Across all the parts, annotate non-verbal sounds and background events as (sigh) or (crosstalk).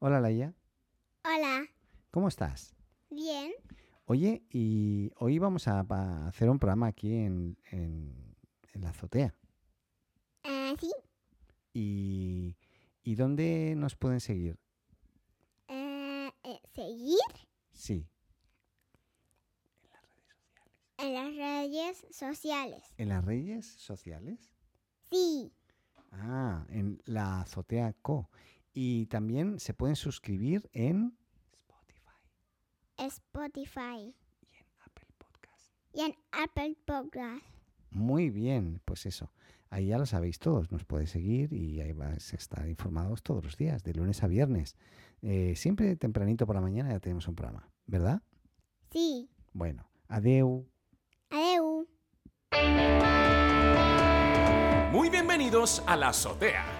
Hola Laia, Hola. ¿cómo estás? Bien. Oye, y hoy vamos a, hacer un programa aquí en, en- en la azotea. Ah, sí. ¿Y, ¿Y dónde nos pueden seguir? Ah, eh, seguir Sí, en las redes sociales. en las redes sociales. Sí. Ah, en la azotea Co. Y también se pueden suscribir en Spotify Spotify y en Apple Podcast. y en Apple Podcast. Muy bien, pues eso. Ahí ya lo sabéis todos, nos podéis seguir y ahí vais a estar informados todos los días, de lunes a viernes. Eh, siempre tempranito por la mañana ya tenemos un programa, ¿verdad? Sí. Bueno, adeu. Adeu. Muy bienvenidos a La Azotea.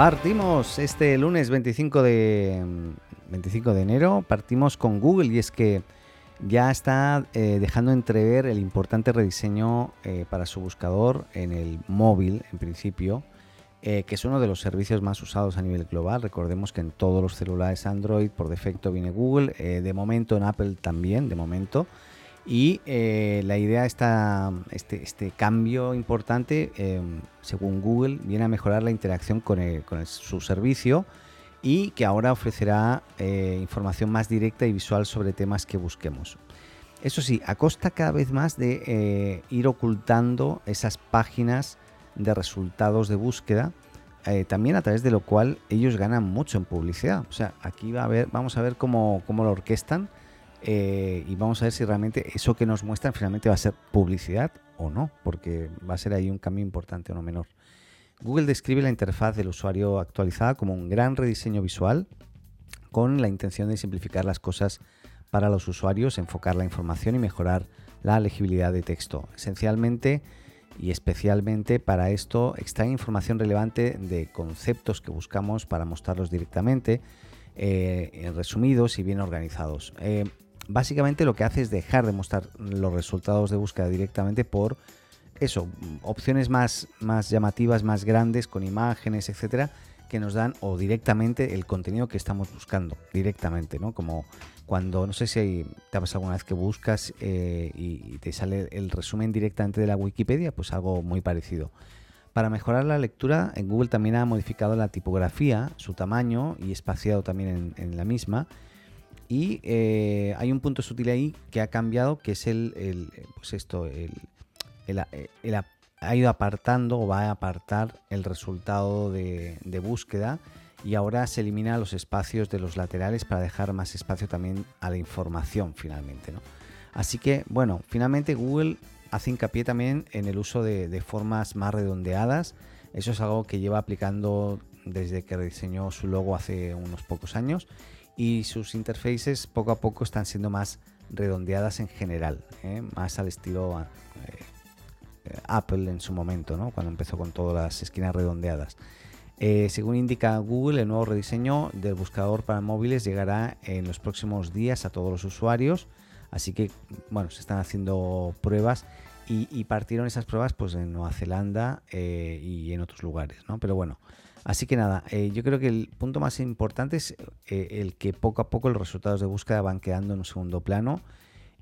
Partimos este lunes 25 de, mm, 25 de enero, partimos con Google y es que ya está eh, dejando entrever el importante rediseño eh, para su buscador en el móvil, en principio, eh, que es uno de los servicios más usados a nivel global. Recordemos que en todos los celulares Android por defecto viene Google, de momento en Apple también, de momento. Y eh, la idea está, este, este cambio importante, eh, según Google, viene a mejorar la interacción con, con su servicio y que ahora ofrecerá eh, información más directa y visual sobre temas que busquemos. Eso sí, a costa cada vez más de eh, ir ocultando esas páginas de resultados de búsqueda, también a través de lo cual ellos ganan mucho en publicidad. O sea, aquí va a ver, vamos a ver cómo, cómo lo orquestan eh, y vamos a ver si realmente eso que nos muestran finalmente va a ser publicidad o no, porque va a ser ahí un cambio importante o no menor. Google describe la interfaz del usuario actualizada como un gran rediseño visual con la intención de simplificar las cosas para los usuarios, enfocar la información y mejorar la legibilidad de texto. Esencialmente y especialmente para esto extrae información relevante de conceptos que buscamos para mostrarlos directamente, eh, resumidos y bien organizados. Eh, básicamente lo que hace es dejar de mostrar los resultados de búsqueda directamente por eso, opciones más, más llamativas, más grandes, con imágenes, etcétera, que nos dan o directamente el contenido que estamos buscando, directamente, ¿no? Como cuando, no sé si te ha pasado alguna vez que buscas eh, y, te sale el resumen directamente de la Wikipedia, pues algo muy parecido. Para mejorar la lectura, en Google también ha modificado la tipografía, su tamaño y espaciado también en la misma. Y eh, hay un punto sutil ahí que ha cambiado, que es el, el, pues esto, ap- ha ido apartando o va a apartar el resultado de, búsqueda y ahora se elimina los espacios de los laterales para dejar más espacio también a la información finalmente. ¿no? Así que, bueno, finalmente Google hace hincapié también en el uso de formas más redondeadas. Eso es algo que lleva aplicando desde que rediseñó su logo hace unos pocos años y sus interfaces poco a poco están siendo más redondeadas en general, ¿eh? más al estilo eh, eh, Apple en su momento, ¿no? cuando empezó con todas las esquinas redondeadas. Según indica Google, el nuevo rediseño del buscador para móviles llegará en los próximos días a todos los usuarios. Así que, bueno, se están haciendo pruebas y, partieron esas pruebas pues en Nueva Zelanda eh, y en otros lugares, ¿no? Pero bueno, así que nada, eh, yo creo que el punto más importante es eh, el que poco a poco los resultados de búsqueda van quedando en un segundo plano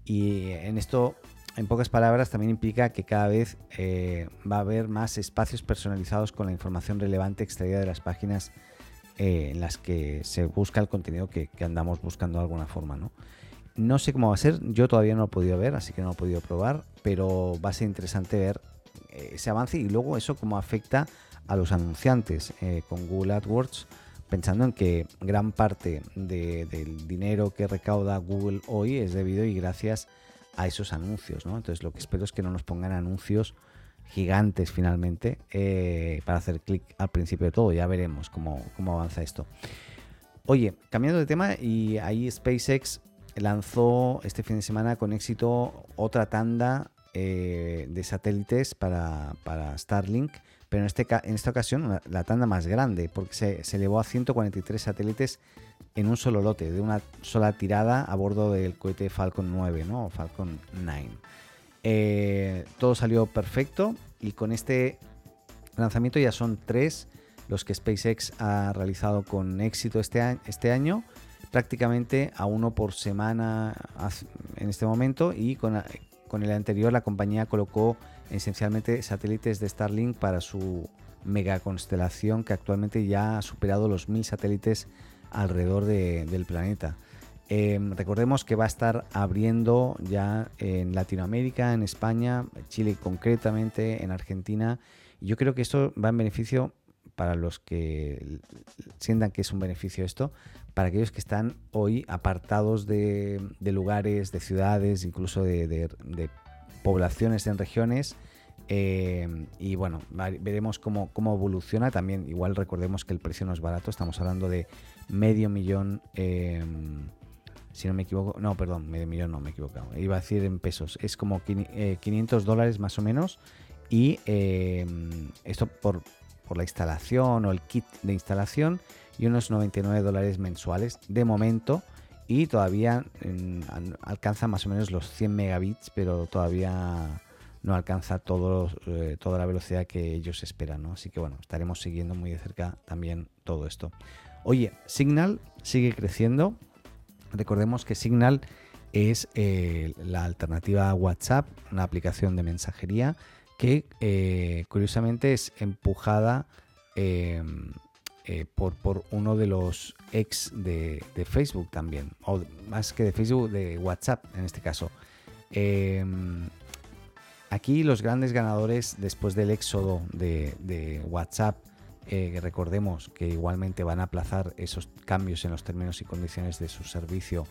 y en esto en pocas palabras, también implica que cada vez eh, va a haber más espacios personalizados con la información relevante extraída de las páginas en las que se busca el contenido que, que andamos buscando de alguna forma. ¿no? No sé cómo va a ser, yo todavía no lo he podido ver, así que no lo he podido probar, pero va a ser interesante ver eh, ese avance y luego eso cómo afecta a los anunciantes eh, con Google AdWords pensando en que gran parte de- del dinero que recauda Google hoy es debido y gracias a esos anuncios, ¿no? Entonces lo que espero es que no nos pongan anuncios gigantes finalmente eh, para hacer clic al principio de todo. Ya veremos cómo, cómo avanza esto. Oye, cambiando de tema, y ahí SpaceX lanzó este fin de semana con éxito otra tanda eh, de satélites para, para Starlink, pero en, este, en esta ocasión la, tanda más grande, porque se, se elevó a 143 satélites en un solo lote, de una sola tirada a bordo del cohete Falcon 9, ¿no? O Falcon 9. Eh, todo salió perfecto y con este lanzamiento ya son tres los que SpaceX ha realizado con éxito este, este año, prácticamente a uno por semana en este momento y con, el anterior la compañía colocó esencialmente satélites de Starlink para su mega constelación que actualmente ya ha superado los mil satélites alrededor de- del planeta. Eh, recordemos que va a estar abriendo ya en Latinoamérica, en España, Chile concretamente, en Argentina. Yo creo que esto va en beneficio para los que sientan que es un beneficio esto, para aquellos que están hoy apartados de, lugares, de ciudades, incluso de, de- de poblaciones en regiones. eh, y bueno, veremos cómo, cómo evoluciona. También, igual recordemos que el precio no es barato, estamos hablando de medio millón. eh, si no me equivoco, no, perdón, medio millón no me he equivocado. Iba a decir en pesos, es como quini- eh, 500 dólares más o menos. Y esto por, por la instalación o el kit de instalación y unos 99 dólares mensuales de momento. Y todavía an- alcanza más o menos los 100 megabits, pero todavía no alcanza todos, eh, toda la velocidad que ellos esperan. Así que bueno, estaremos siguiendo muy de cerca también todo esto. Oye, Signal sigue creciendo. Recordemos que Signal es eh, la alternativa a WhatsApp, una aplicación de mensajería que eh, curiosamente es empujada eh, eh, por, por uno de los ex de, de Facebook también, o más que de Facebook, de WhatsApp en este caso. Eh, aquí los grandes ganadores después del éxodo de, de WhatsApp, eh, recordemos que igualmente van a aplazar esos cambios en los términos y condiciones de su servicio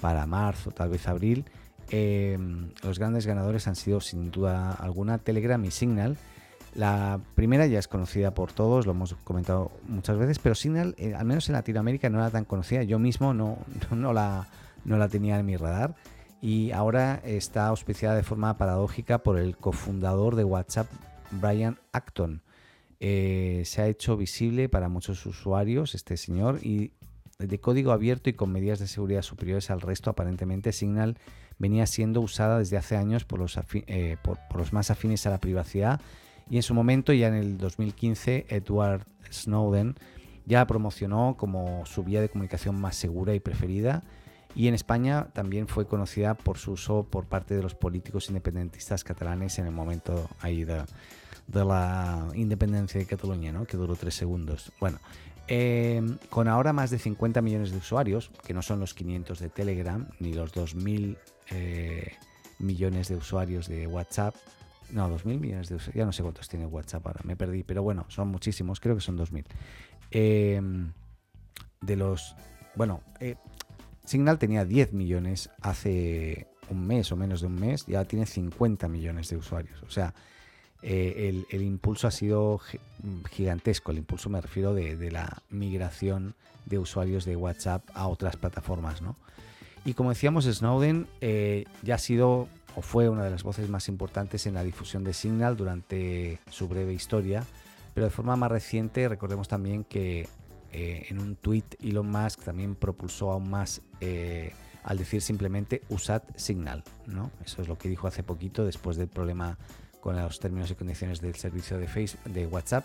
para marzo, tal vez abril. Eh, los grandes ganadores han sido sin duda alguna Telegram y Signal. La primera ya es conocida por todos, lo hemos comentado muchas veces, pero Signal, eh, al menos en Latinoamérica, no era tan conocida. Yo mismo no, (laughs) no, la, no la tenía en mi radar y ahora está auspiciada de forma paradójica por el cofundador de WhatsApp, Brian Acton. Eh, se ha hecho visible para muchos usuarios este señor y de código abierto y con medidas de seguridad superiores al resto, aparentemente Signal venía siendo usada desde hace años por los, eh, por los más afines a la privacidad y en su momento, ya en el 2015, Edward Snowden ya la promocionó como su vía de comunicación más segura y preferida y en España también fue conocida por su uso por parte de los políticos independentistas catalanes en el momento ahí de, de la independencia de Cataluña, ¿no? que duró tres segundos. Bueno, eh, con ahora más de 50 millones de usuarios, que no son los 500 de Telegram, ni los 2.000 eh, millones de usuarios de WhatsApp, no, 2.000 millones de usuarios, ya no sé cuántos tiene WhatsApp ahora, me perdí, pero bueno, son muchísimos, creo que son 2.000. Eh, de los, bueno, eh, Signal tenía 10 millones hace un mes o menos de un mes, ya tiene 50 millones de usuarios, o sea, eh, el, el impulso ha sido gi- gigantesco. El impulso me refiero de, de la migración de usuarios de WhatsApp a otras plataformas, ¿no? Y como decíamos, Snowden eh, ya ha sido o fue una de las voces más importantes en la difusión de Signal durante su breve historia, pero de forma más reciente recordemos también que eh, en un tweet Elon Musk también propulsó aún más eh, al decir simplemente usad Signal, ¿no? Eso es lo que dijo hace poquito después del problema con los términos y condiciones del servicio de, Facebook, de WhatsApp.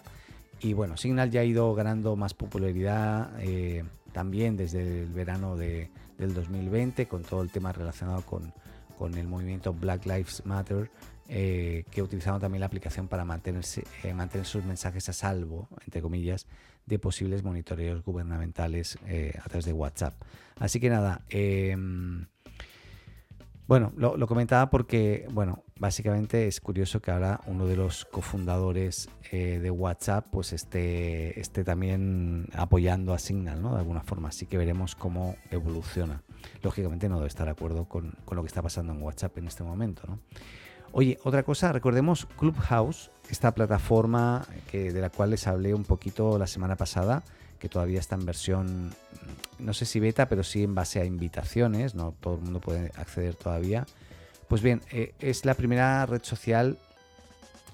Y bueno, Signal ya ha ido ganando más popularidad eh, también desde el verano de, del 2020 con todo el tema relacionado con, con el movimiento Black Lives Matter, eh, que utilizaron también la aplicación para mantenerse, eh, mantener sus mensajes a salvo, entre comillas, de posibles monitoreos gubernamentales eh, a través de WhatsApp. Así que nada, eh, bueno, lo, comentaba porque, bueno, básicamente es curioso que ahora uno de los cofundadores eh, de WhatsApp pues esté, esté también apoyando a Signal, ¿no? De alguna forma. Así que veremos cómo evoluciona. Lógicamente no debe estar de acuerdo con, con lo que está pasando en WhatsApp en este momento, ¿no? Oye, otra cosa, recordemos Clubhouse, esta plataforma que, de la cual les hablé un poquito la semana pasada, que todavía está en versión no sé si beta, pero sí en base a invitaciones, no todo el mundo puede acceder todavía. Pues bien, eh, es la primera red social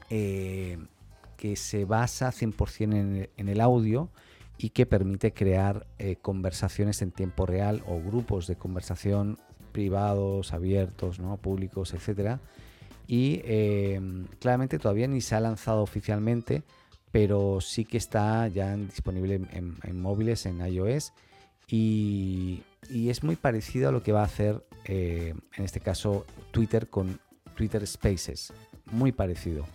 eh, que se basa 100% en en el audio y que permite crear eh, conversaciones en tiempo real o grupos de conversación privados, abiertos, ¿no? públicos, etcétera. Y claramente todavía ni se ha lanzado oficialmente, pero sí que está ya disponible en, en móviles, en iOS. Y, es muy parecido a lo que va a hacer, eh, en este caso, Twitter con Twitter Spaces. Muy parecido.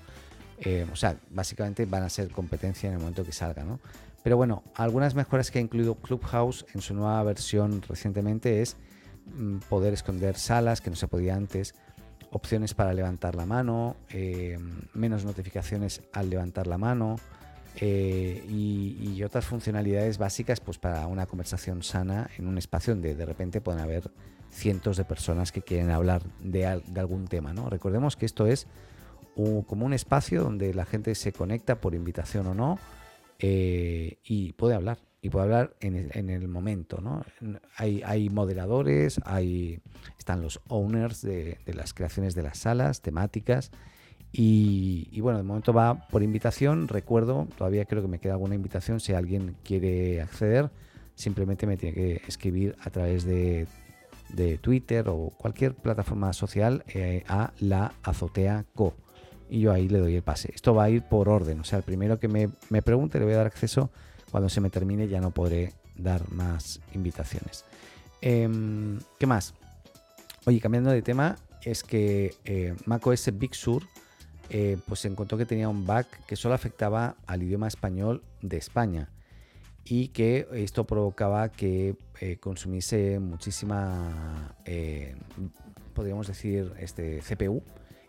Eh, o sea, básicamente van a ser competencia en el momento que salga, ¿no? Pero bueno, algunas mejoras que ha incluido Clubhouse en su nueva versión recientemente es mm, poder esconder salas que no se podía antes, opciones para levantar la mano, eh, menos notificaciones al levantar la mano eh, y, otras funcionalidades básicas pues para una conversación sana en un espacio donde de repente pueden haber cientos de personas que quieren hablar de, algún tema. ¿no? Recordemos que esto es como un espacio donde la gente se conecta por invitación o no eh, y puede hablar, y puede hablar en el, en el momento. ¿no? Hay, hay, moderadores, hay, están los owners de, de, las creaciones de las salas temáticas. Y, bueno, de momento va por invitación. Recuerdo, todavía creo que me queda alguna invitación. Si alguien quiere acceder, simplemente me tiene que escribir a través de, de Twitter o cualquier plataforma social eh, a la azotea co y yo ahí le doy el pase. Esto va a ir por orden, o sea, el primero que me, me pregunte le voy a dar acceso, cuando se me termine ya no podré dar más invitaciones. Eh, ¿Qué más? Oye, cambiando de tema, es que eh, macOS Big Sur eh, pues se encontró que tenía un bug que solo afectaba al idioma español de España y que esto provocaba que eh, consumiese muchísima, eh, podríamos decir, este CPU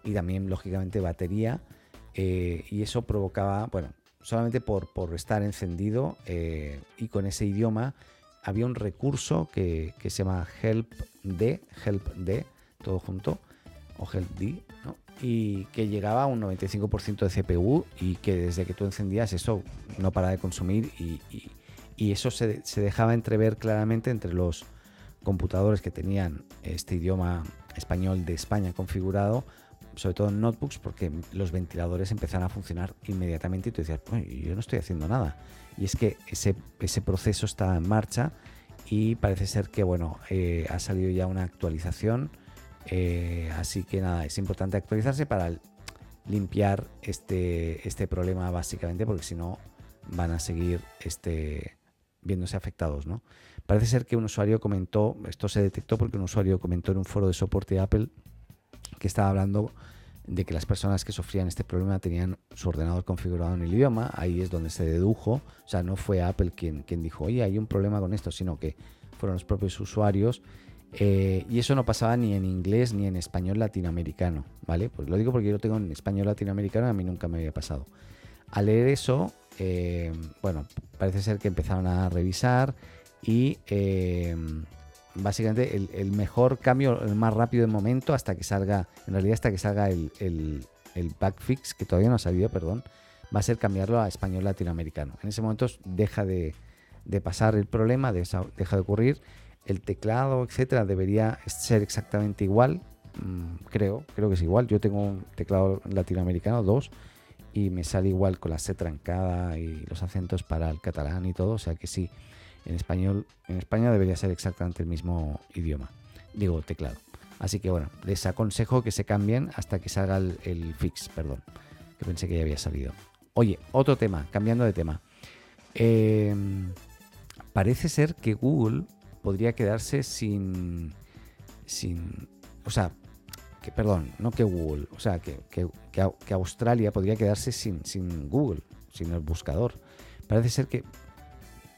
y también lógicamente batería y eso provocaba, bueno, solamente por, por estar encendido y con ese idioma había un recurso que, que se llama helpd, helpd, todo junto, o helpd, ¿no? Y que llegaba a un 95% de CPU y que desde que tú encendías eso no para de consumir y, eso se, se, dejaba entrever claramente entre los computadores que tenían este idioma español de España configurado sobre todo en notebooks, porque los ventiladores empezaron a funcionar inmediatamente y tú decías, yo no estoy haciendo nada. Y es que ese, ese proceso está en marcha y parece ser que, bueno, eh, ha salido ya una actualización. Eh, así que nada, es importante actualizarse para limpiar este, este problema básicamente, porque si no van a seguir este, viéndose afectados, ¿no? Parece ser que un usuario comentó, esto se detectó porque un usuario comentó en un foro de soporte de Apple que estaba hablando de que las personas que sufrían este problema tenían su ordenador configurado en el idioma, ahí es donde se dedujo, o sea, no fue Apple quien, quien dijo, oye, hay un problema con esto, sino que fueron los propios usuarios, eh, y eso no pasaba ni en inglés ni en español latinoamericano, ¿vale? Pues lo digo porque yo lo tengo en español latinoamericano, a mí nunca me había pasado. Al leer eso, eh, bueno, parece ser que empezaron a revisar y... Eh, básicamente el, el, mejor cambio, el más rápido de momento, hasta que salga, en realidad hasta que salga el, el, el backfix, que todavía no ha salido, perdón, va a ser cambiarlo a español latinoamericano. En ese momento deja de, de pasar el problema, de, deja de ocurrir. El teclado, etcétera, debería ser exactamente igual. Mm, creo, creo que es igual. Yo tengo un teclado latinoamericano, dos, y me sale igual con la C trancada y los acentos para el catalán y todo. O sea que sí, en español, en España debería ser exactamente el mismo idioma, digo teclado. Así que bueno, les aconsejo que se cambien hasta que salga el, el fix, perdón, que pensé que ya había salido. Oye, otro tema, cambiando de tema. Eh, parece ser que Google podría quedarse sin, sin, o sea, que perdón, no que Google, o sea, que, que, que Australia podría quedarse sin, sin Google, sin el buscador. Parece ser que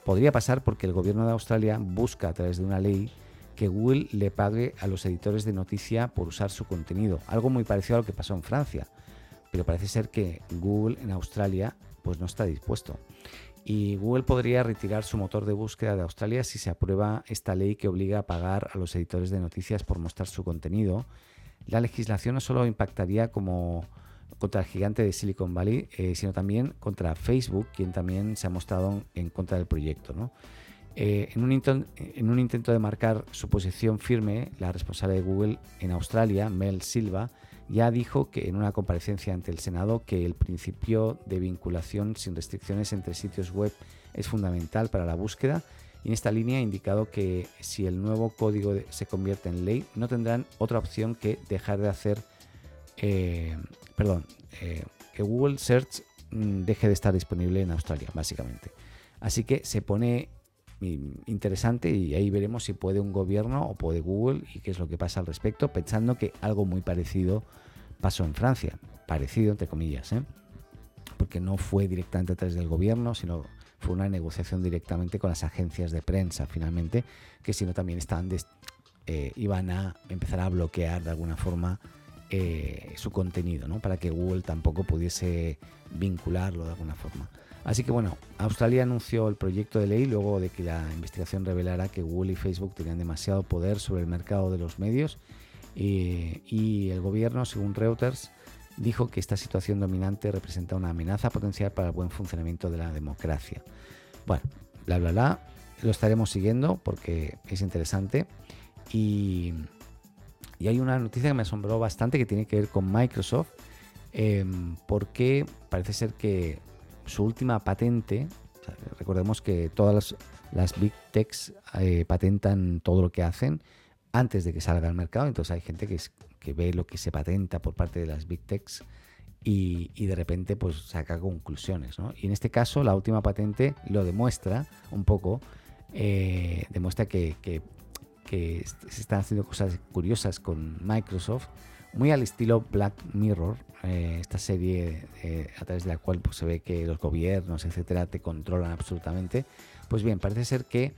podría pasar porque el gobierno de Australia busca a través de una ley que Google le pague a los editores de noticia por usar su contenido, algo muy parecido a lo que pasó en Francia, pero parece ser que Google en Australia pues no está dispuesto. Y Google podría retirar su motor de búsqueda de Australia si se aprueba esta ley que obliga a pagar a los editores de noticias por mostrar su contenido. La legislación no solo impactaría como contra el gigante de Silicon Valley, eh, sino también contra Facebook, quien también se ha mostrado en contra del proyecto. Eh, en, un intento, de marcar su posición firme, la responsable de Google en Australia, Mel Silva, ya dijo que en una comparecencia ante el Senado que el principio de vinculación sin restricciones entre sitios web es fundamental para la búsqueda y en esta línea ha indicado que si el nuevo código se convierte en ley no tendrán otra opción que dejar de hacer, eh, perdón, eh, que Google Search mm, deje de estar disponible en Australia, básicamente. Así que se pone interesante y ahí veremos si puede un gobierno o puede Google y qué es lo que pasa al respecto, pensando que algo muy parecido pasó en Francia, parecido entre comillas, ¿eh? porque no fue directamente a través del gobierno, sino fue una negociación directamente con las agencias de prensa finalmente, que si no también estaban eh, iban a empezar a bloquear de alguna forma eh, su contenido, ¿no? para que Google tampoco pudiese vincularlo de alguna forma. Así que bueno, Australia anunció el proyecto de ley luego de que la investigación revelara que Google y Facebook tenían demasiado poder sobre el mercado de los medios y, el gobierno, según Reuters, dijo que esta situación dominante representa una amenaza potencial para el buen funcionamiento de la democracia. Bueno, bla, bla, bla, lo estaremos siguiendo porque es interesante y, hay una noticia que me asombró bastante que tiene que ver con Microsoft em, porque parece ser que su última patente, recordemos que todas las, big techs eh, patentan todo lo que hacen antes de que salga al mercado, entonces hay gente que, que ve lo que se patenta por parte de las big techs y, de repente pues saca conclusiones. Y en este caso la última patente lo demuestra un poco, eh, demuestra que, que, se están haciendo cosas curiosas con Microsoft muy al estilo Black Mirror, eh, esta serie eh, a través de la cual pues, se ve que los gobiernos, etcétera, te controlan absolutamente. Pues bien, parece ser que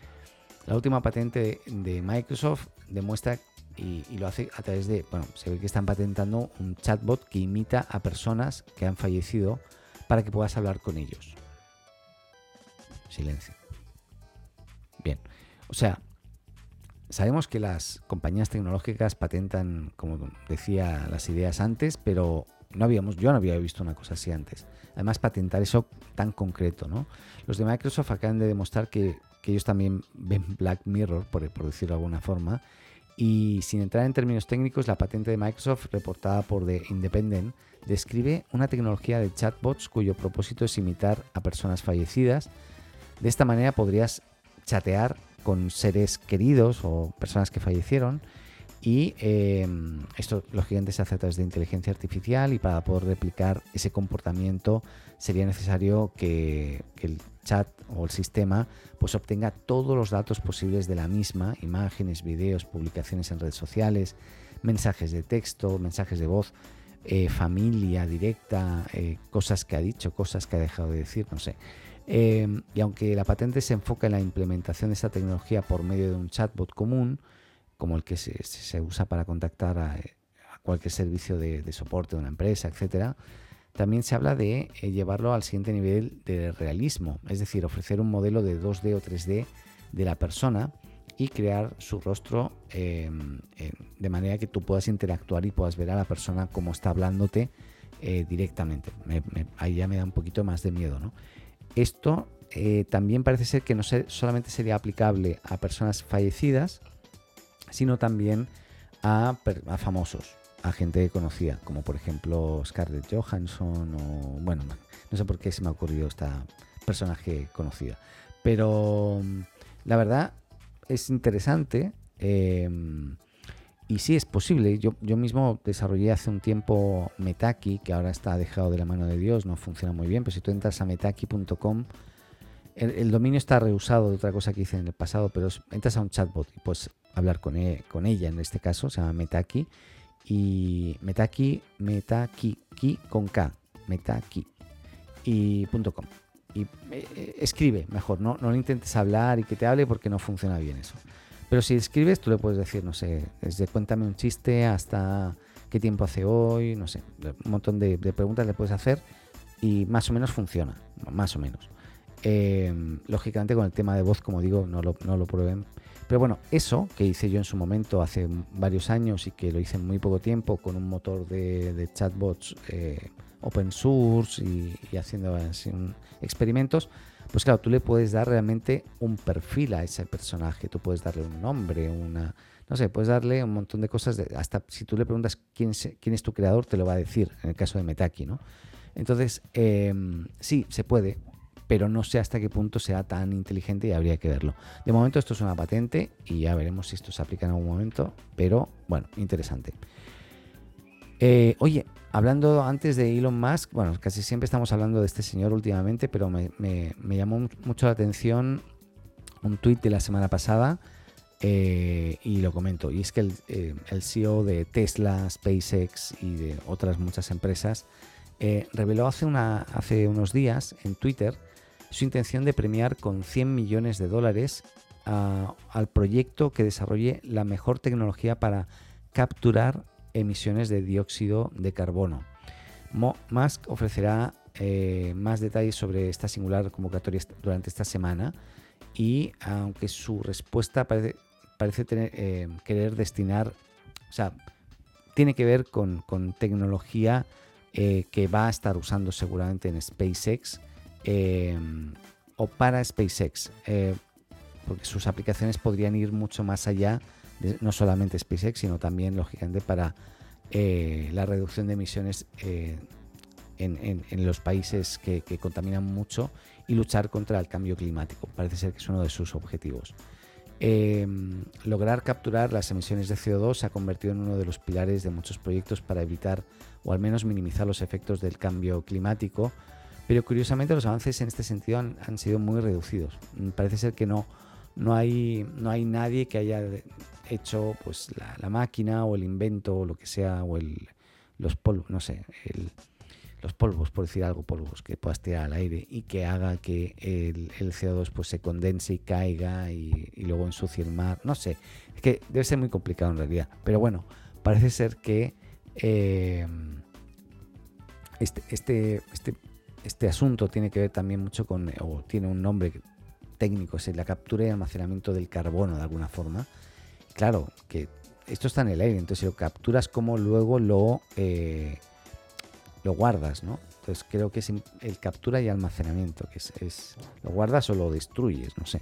la última patente de, Microsoft demuestra y, lo hace a través de, bueno, se ve que están patentando un chatbot que imita a personas que han fallecido para que puedas hablar con ellos. Silencio. Bien, o sea, Sabemos que las compañías tecnológicas patentan, como decía, las ideas antes, pero no habíamos, yo no había visto una cosa así antes. Además, patentar eso tan concreto, ¿no? Los de Microsoft acaban de demostrar que, ellos también ven Black Mirror, por, por, decirlo de alguna forma, y sin entrar en términos técnicos, la patente de Microsoft, reportada por The Independent, describe una tecnología de chatbots cuyo propósito es imitar a personas fallecidas. De esta manera podrías chatear con seres queridos o personas que fallecieron. Y eh, esto, lógicamente, se hace a través de inteligencia artificial y para poder replicar ese comportamiento sería necesario que, el chat o el sistema pues obtenga todos los datos posibles de la misma, imágenes, vídeos, publicaciones en redes sociales, mensajes de texto, mensajes de voz, eh, familia directa, eh, cosas que ha dicho, cosas que ha dejado de decir, no sé. Em, y aunque la patente se enfoca en la implementación de esta tecnología por medio de un chatbot común, como el que se, usa para contactar a, cualquier servicio de, soporte de una empresa, etc., también se habla de eh, llevarlo al siguiente nivel de realismo, es decir, ofrecer un modelo de 2D o 3D de la persona y crear su rostro em, de manera que tú puedas interactuar y puedas ver a la persona como está hablándote eh, directamente. ahí ya me da un poquito más de miedo, ¿no? Esto eh, también parece ser que no solamente sería aplicable a personas fallecidas, sino también a, famosos, a gente conocida, como por ejemplo Scarlett Johansson o, bueno, no sé por qué se me ha ocurrido esta personaje conocida. Pero la verdad es interesante. Em, y sí es posible. Yo, yo mismo desarrollé hace un tiempo Metaki, que ahora está dejado de la mano de Dios, no funciona muy bien, pero si tú entras a metaki.com, el, dominio está reusado de otra cosa que hice en el pasado, pero entras a un chatbot y puedes hablar con, e, con ella, en este caso, se llama Metaki. Y Metaki, Metaki, con K, Metaki y .com. Y eh, escribe mejor, no, no intentes hablar y que te hable porque no funciona bien eso. Pero si escribes, tú le puedes decir, no sé, desde cuéntame un chiste hasta qué tiempo hace hoy, no sé, un montón de, preguntas le puedes hacer y más o menos funciona, más o menos. Em, lógicamente con el tema de voz, como digo, no lo, no lo prueben. Pero bueno, eso que hice yo en su momento hace varios años y que lo hice en muy poco tiempo con un motor de, chatbots eh, open source y, haciendo experimentos, pues claro, tú le puedes dar realmente un perfil a ese personaje, tú puedes darle un nombre, una, no sé, puedes darle un montón de cosas, hasta si tú le preguntas quién es, quién es tu creador, te lo va a decir, en el caso de Metaki, ¿no? Entonces, em, sí, se puede, pero no sé hasta qué punto sea tan inteligente y habría que verlo. De momento esto es una patente y ya veremos si esto se aplica en algún momento, pero bueno, interesante. Eh, oye, hablando antes de Elon Musk, bueno, casi siempre estamos hablando de este señor últimamente, pero me, llamó mucho la atención un tuit de la semana pasada eh, y lo comento. Y es que el, eh, CEO de Tesla, SpaceX y de otras muchas empresas reveló hace unos días en Twitter su intención de premiar con 100 millones de dólares al proyecto que desarrolle la mejor tecnología para capturar emisiones de dióxido de carbono. Musk ofrecerá eh, más detalles sobre esta singular convocatoria durante esta semana y aunque su respuesta parece, tener, eh, querer destinar, o sea, tiene que ver con, tecnología eh, que va a estar usando seguramente en SpaceX o para SpaceX, porque sus aplicaciones podrían ir mucho más allá no solamente SpaceX, sino también, lógicamente, para eh, la reducción de emisiones eh, en, los países que, contaminan mucho y luchar contra el cambio climático. Parece ser que es uno de sus objetivos. Em, lograr capturar las emisiones de CO2 se ha convertido en uno de los pilares de muchos proyectos para evitar o al menos minimizar los efectos del cambio climático, pero curiosamente los avances en este sentido han, han sido muy reducidos. Parece ser que no, no, hay, no hay nadie que haya hecho pues la, máquina o el invento o lo que sea o el, los polvos, no sé, los polvos, por decir algo, polvos que puedas tirar al aire y que haga que el, CO2 pues se condense y caiga y, luego ensucie el mar, no sé, es que debe ser muy complicado en realidad, pero bueno, parece ser que eh, este, este, este, este asunto tiene que ver también mucho con, o tiene un nombre técnico, es la captura y almacenamiento del carbono de alguna forma, claro, que esto está en el aire, entonces si lo capturas, como luego lo, eh, lo guardas, ¿no? Entonces creo que es el captura y almacenamiento, que es, lo guardas o lo destruyes, no sé.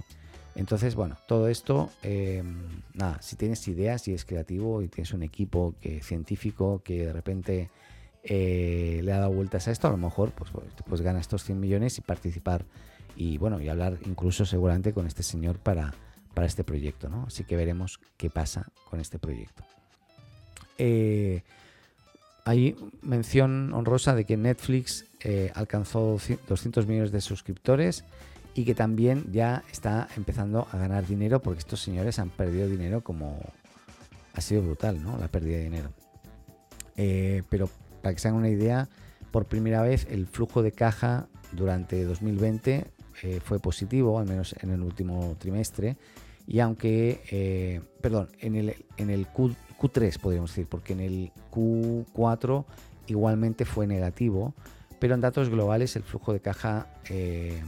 Entonces, bueno, todo esto, em, nada, si tienes ideas y es creativo y tienes un equipo que, científico que de repente eh, le ha dado vueltas a esto, a lo mejor pues, pues, pues gana estos 100 millones y participar y bueno, y hablar incluso seguramente con este señor para, para este proyecto, ¿no? Así que veremos qué pasa con este proyecto. Eh, hay mención honrosa de que Netflix eh, alcanzó 200 millones de suscriptores y que también ya está empezando a ganar dinero porque estos señores han perdido dinero como ha sido brutal, ¿no? La pérdida de dinero. Eh, pero para que se hagan una idea, por primera vez el flujo de caja durante 2020 fue positivo, al menos en el último trimestre, y aunque, eh, perdón, en el, en el Q, 3 podríamos decir, porque en el Q4 igualmente fue negativo, pero en datos globales el flujo de caja eh,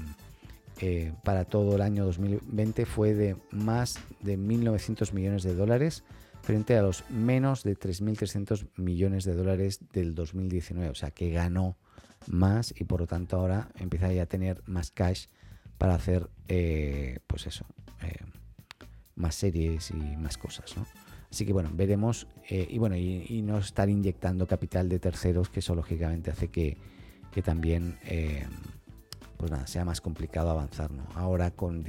eh, para todo el año 2020 fue de más de 1.900 millones de dólares frente a los menos de 3.300 millones de dólares del 2019, o sea que ganó más y por lo tanto ahora empieza ya a tener más cash para hacer, pues eso, más series y más cosas, ¿no? Así que bueno, veremos eh, y bueno, y, no estar inyectando capital de terceros, que eso lógicamente hace que, también eh, pues nada, sea más complicado avanzar, ¿no? Ahora con,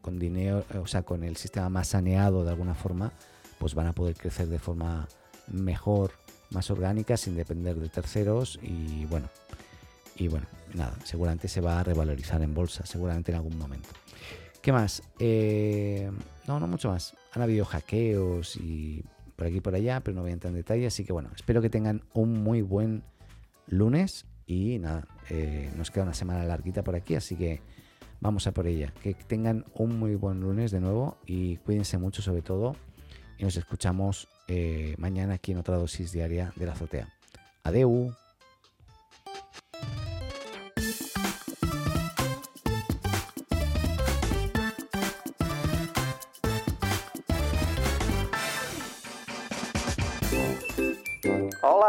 con, dinero, o sea, con el sistema más saneado de alguna forma, pues van a poder crecer de forma mejor, más orgánica, sin depender de terceros y bueno, y bueno, nada, seguramente se va a revalorizar en bolsa, seguramente en algún momento. ¿Qué más? Eh, no, no mucho más. Han habido hackeos y por aquí y por allá, pero no voy a entrar en detalle. Así que bueno, espero que tengan un muy buen lunes y nada, eh, nos queda una semana larguita por aquí, así que vamos a por ella. Que tengan un muy buen lunes de nuevo y cuídense mucho sobre todo. Y nos escuchamos eh, mañana aquí en otra dosis diaria de la azotea. Adeu.